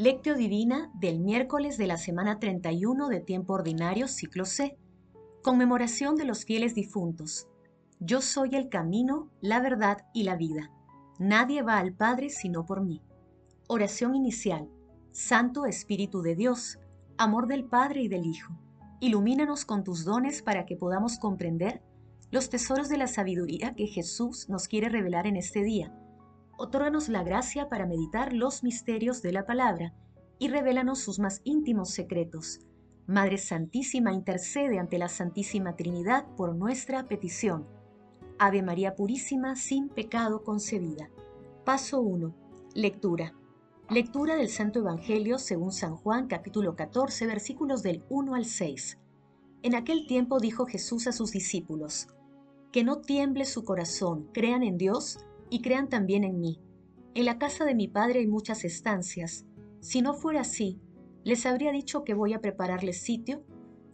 Lectio Divina del miércoles de la semana 31 de tiempo ordinario, ciclo C. Conmemoración de los fieles difuntos. Yo soy el camino, la verdad y la vida. Nadie va al Padre sino por mí. Oración inicial. Santo Espíritu de Dios, amor del Padre y del Hijo, ilumínanos con tus dones para que podamos comprender los tesoros de la sabiduría que Jesús nos quiere revelar en este día Otórganos la gracia para meditar los misterios de la palabra y revélanos sus más íntimos secretos. Madre Santísima, intercede ante la Santísima Trinidad por nuestra petición. Ave María Purísima, sin pecado concebida. Paso 1. Lectura. Lectura del Santo Evangelio según San Juan capítulo 14 versículos del 1 al 6. En aquel tiempo dijo Jesús a sus discípulos, Que no tiemble su corazón, crean en Dios y crean también en mí. En la casa de mi padre hay muchas estancias. Si no fuera así, les habría dicho que voy a prepararles sitio.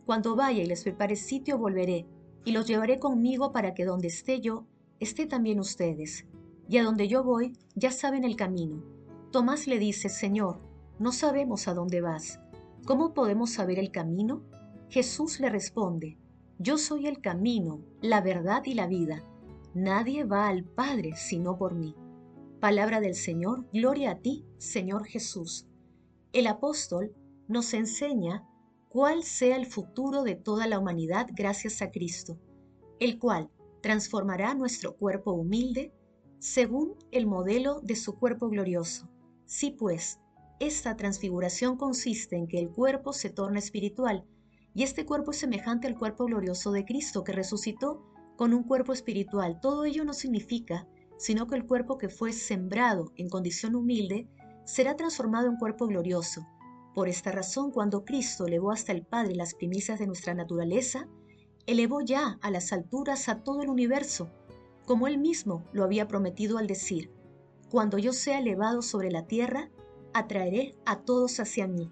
Cuando vaya y les prepare sitio, volveré y los llevaré conmigo para que donde esté yo, esté también ustedes. Y a donde yo voy, ya saben el camino. Tomás le dice, Señor, no sabemos a dónde vas. ¿Cómo podemos saber el camino? Jesús le responde, Yo soy el camino, la verdad y la vida. Nadie va al Padre sino por mí. Palabra del Señor, gloria a ti, Señor Jesús. El apóstol nos enseña cuál sea el futuro de toda la humanidad gracias a Cristo, el cual transformará nuestro cuerpo humilde según el modelo de su cuerpo glorioso. Sí, pues, esta transfiguración consiste en que el cuerpo se torna espiritual, y este cuerpo es semejante al cuerpo glorioso de Cristo que resucitó con un cuerpo espiritual. Todo ello no significa sino que el cuerpo que fue sembrado en condición humilde será transformado en cuerpo glorioso. Por esta razón, cuando Cristo elevó hasta el Padre las primicias de nuestra naturaleza, elevó ya a las alturas a todo el universo, como él mismo lo había prometido al decir, cuando yo sea elevado sobre la tierra, atraeré a todos hacia mí.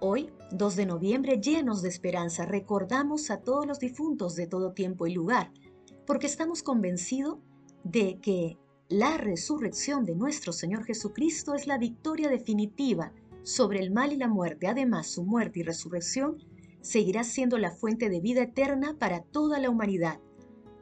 Hoy, 2 de noviembre, llenos de esperanza, recordamos a todos los difuntos de todo tiempo y lugar, porque estamos convencidos de que la resurrección de nuestro Señor Jesucristo es la victoria definitiva sobre el mal y la muerte. Además, su muerte y resurrección seguirá siendo la fuente de vida eterna para toda la humanidad.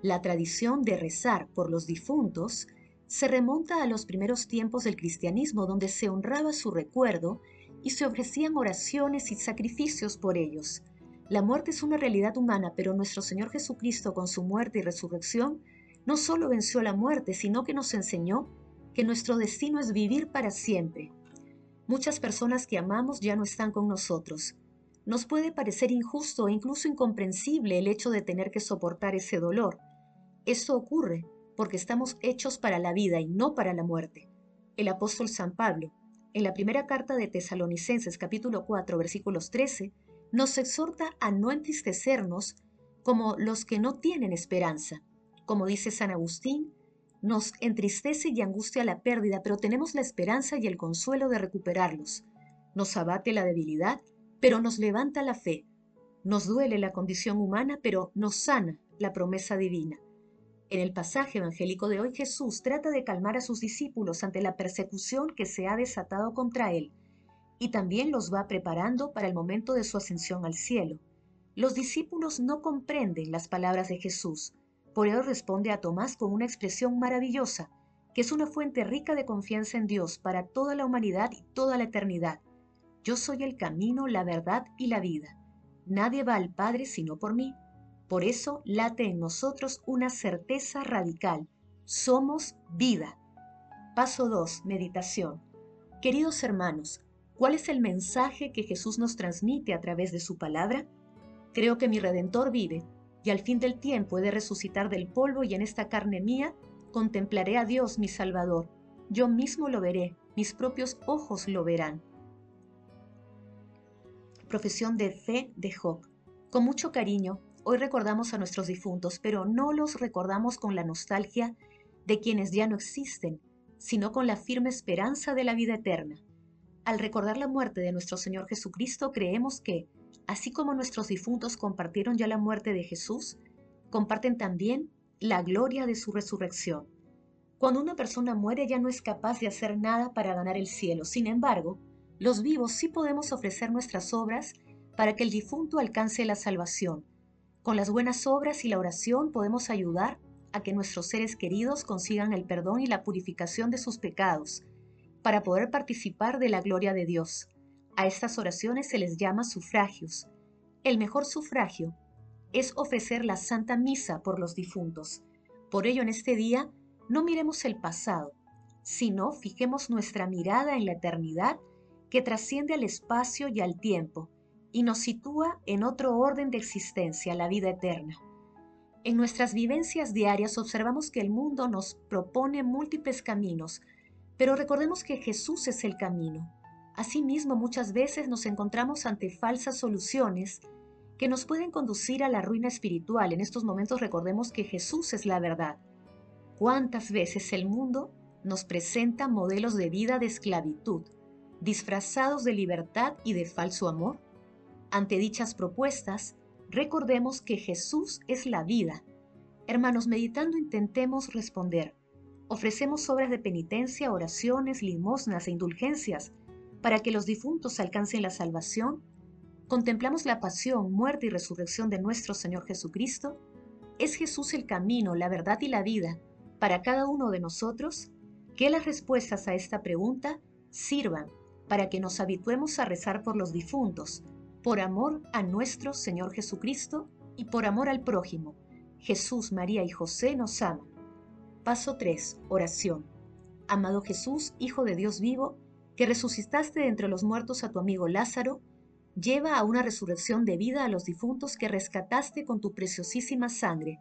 La tradición de rezar por los difuntos se remonta a los primeros tiempos del cristianismo, donde se honraba su recuerdo y se ofrecían oraciones y sacrificios por ellos. La muerte es una realidad humana, pero nuestro Señor Jesucristo con su muerte y resurrección no solo venció la muerte, sino que nos enseñó que nuestro destino es vivir para siempre. Muchas personas que amamos ya no están con nosotros. Nos puede parecer injusto e incluso incomprensible el hecho de tener que soportar ese dolor. Eso ocurre porque estamos hechos para la vida y no para la muerte. El apóstol San Pablo, en la primera carta de Tesalonicenses capítulo 4 versículos 13, nos exhorta a no entristecernos como los que no tienen esperanza. Como dice San Agustín, nos entristece y angustia la pérdida, pero tenemos la esperanza y el consuelo de recuperarlos. Nos abate la debilidad, pero nos levanta la fe. Nos duele la condición humana, pero nos sana la promesa divina. En el pasaje evangélico de hoy Jesús trata de calmar a sus discípulos ante la persecución que se ha desatado contra él y también los va preparando para el momento de su ascensión al cielo. Los discípulos no comprenden las palabras de Jesús, por ello responde a Tomás con una expresión maravillosa, que es una fuente rica de confianza en Dios para toda la humanidad y toda la eternidad. Yo soy el camino, la verdad y la vida. Nadie va al Padre sino por mí. Por eso late en nosotros una certeza radical. Somos vida. Paso 2. Meditación. Queridos hermanos, ¿cuál es el mensaje que Jesús nos transmite a través de su palabra? Creo que mi Redentor vive y al fin del tiempo he de resucitar del polvo y en esta carne mía contemplaré a Dios mi Salvador. Yo mismo lo veré, mis propios ojos lo verán. Profesión de fe de Job. Con mucho cariño, Hoy recordamos a nuestros difuntos, pero no los recordamos con la nostalgia de quienes ya no existen, sino con la firme esperanza de la vida eterna. Al recordar la muerte de nuestro Señor Jesucristo, creemos que, así como nuestros difuntos compartieron ya la muerte de Jesús, comparten también la gloria de su resurrección. Cuando una persona muere ya no es capaz de hacer nada para ganar el cielo. Sin embargo, Los vivos sí podemos ofrecer nuestras obras para que el difunto alcance la salvación. Con las buenas obras y la oración podemos ayudar a que nuestros seres queridos consigan el perdón y la purificación de sus pecados, para poder participar de la gloria de Dios. A estas oraciones se les llama sufragios. El mejor sufragio es ofrecer la Santa Misa por los difuntos. Por ello, en este día, no miremos el pasado, sino fijemos nuestra mirada en la eternidad que trasciende al espacio y al tiempo y nos sitúa en otro orden de existencia, la vida eterna. En nuestras vivencias diarias observamos que el mundo nos propone múltiples caminos, pero recordemos que Jesús es el camino. Asimismo, muchas veces nos encontramos ante falsas soluciones que nos pueden conducir a la ruina espiritual. En estos momentos recordemos que Jesús es la verdad. ¿Cuántas veces el mundo nos presenta modelos de vida de esclavitud, disfrazados de libertad y de falso amor? Ante dichas propuestas, recordemos que Jesús es la vida. Hermanos, meditando intentemos responder. Ofrecemos obras de penitencia, oraciones, limosnas e indulgencias para que los difuntos alcancen la salvación. Contemplamos la pasión, muerte y resurrección de nuestro Señor Jesucristo. ¿Es Jesús el camino, la verdad y la vida para cada uno de nosotros? Que las respuestas a esta pregunta sirvan para que nos habituemos a rezar por los difuntos, por amor a nuestro Señor Jesucristo y por amor al prójimo. Jesús, María y José nos aman. Paso 3. Oración. Amado Jesús, Hijo de Dios vivo, que resucitaste de entre los muertos a tu amigo Lázaro, lleva a una resurrección de vida a los difuntos que rescataste con tu preciosísima sangre.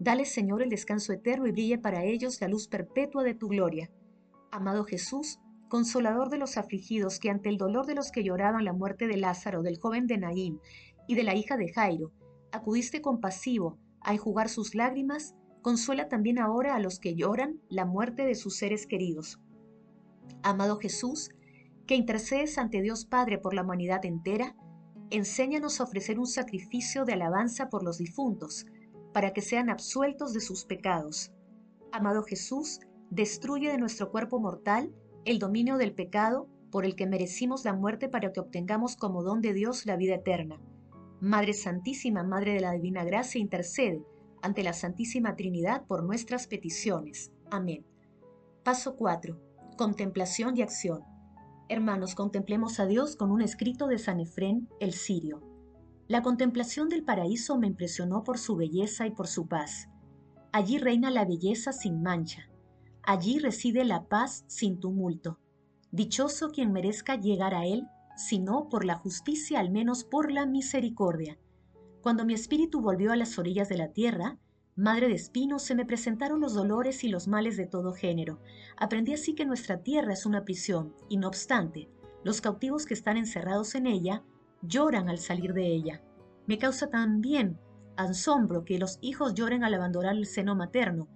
Dale, Señor, el descanso eterno y brille para ellos la luz perpetua de tu gloria. Amado Jesús, consolador de los afligidos, que ante el dolor de los que lloraban la muerte de Lázaro, del joven de Naín y de la hija de Jairo, acudiste compasivo a enjugar sus lágrimas, consuela también ahora a los que lloran la muerte de sus seres queridos. Amado Jesús, que intercedes ante Dios Padre por la humanidad entera, enséñanos a ofrecer un sacrificio de alabanza por los difuntos, para que sean absueltos de sus pecados. Amado Jesús, destruye de nuestro cuerpo mortal el dominio del pecado por el que merecimos la muerte para que obtengamos como don de Dios la vida eterna. Madre Santísima, Madre de la Divina Gracia, intercede ante la Santísima Trinidad por nuestras peticiones. Amén. Paso 4. Contemplación y acción. Hermanos, contemplemos a Dios con un escrito de San Efrén el Sirio. La contemplación del paraíso me impresionó por su belleza y por su paz. Allí reina la belleza sin mancha, Allí reside la paz sin tumulto. Dichoso quien merezca llegar a él, si no por la justicia, al menos por la misericordia. Cuando mi espíritu volvió a las orillas de la tierra, madre de espinos, se me presentaron los dolores y los males de todo género. Aprendí así que nuestra tierra es una prisión, y no obstante, los cautivos que están encerrados en ella lloran al salir de ella. Me causa también asombro que los hijos lloren al abandonar el seno materno,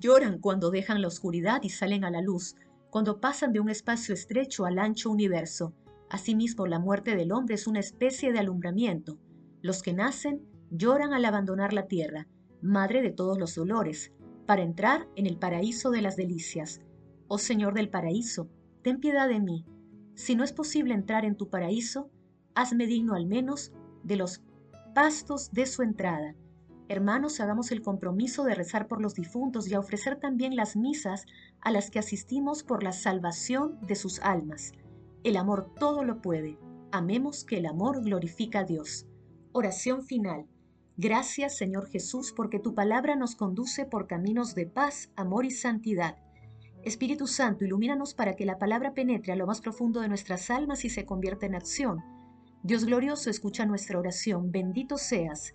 Lloran cuando dejan la oscuridad y salen a la luz, cuando pasan de un espacio estrecho al ancho universo. Asimismo, la muerte del hombre es una especie de alumbramiento. Los que nacen lloran al abandonar la tierra, madre de todos los dolores, para entrar en el paraíso de las delicias. Oh Señor del paraíso, ten piedad de mí. Si no es posible entrar en tu paraíso, hazme digno al menos de los pastos de su entrada Hermanos, hagamos el compromiso de rezar por los difuntos y a ofrecer también las misas a las que asistimos por la salvación de sus almas. El amor todo lo puede. Amemos que el amor glorifica a Dios. Oración final. Gracias Señor Jesús porque tu palabra nos conduce por caminos de paz, amor y santidad. Espíritu Santo, ilumínanos para que la palabra penetre a lo más profundo de nuestras almas y se convierta en acción. Dios glorioso, escucha nuestra oración. Bendito seas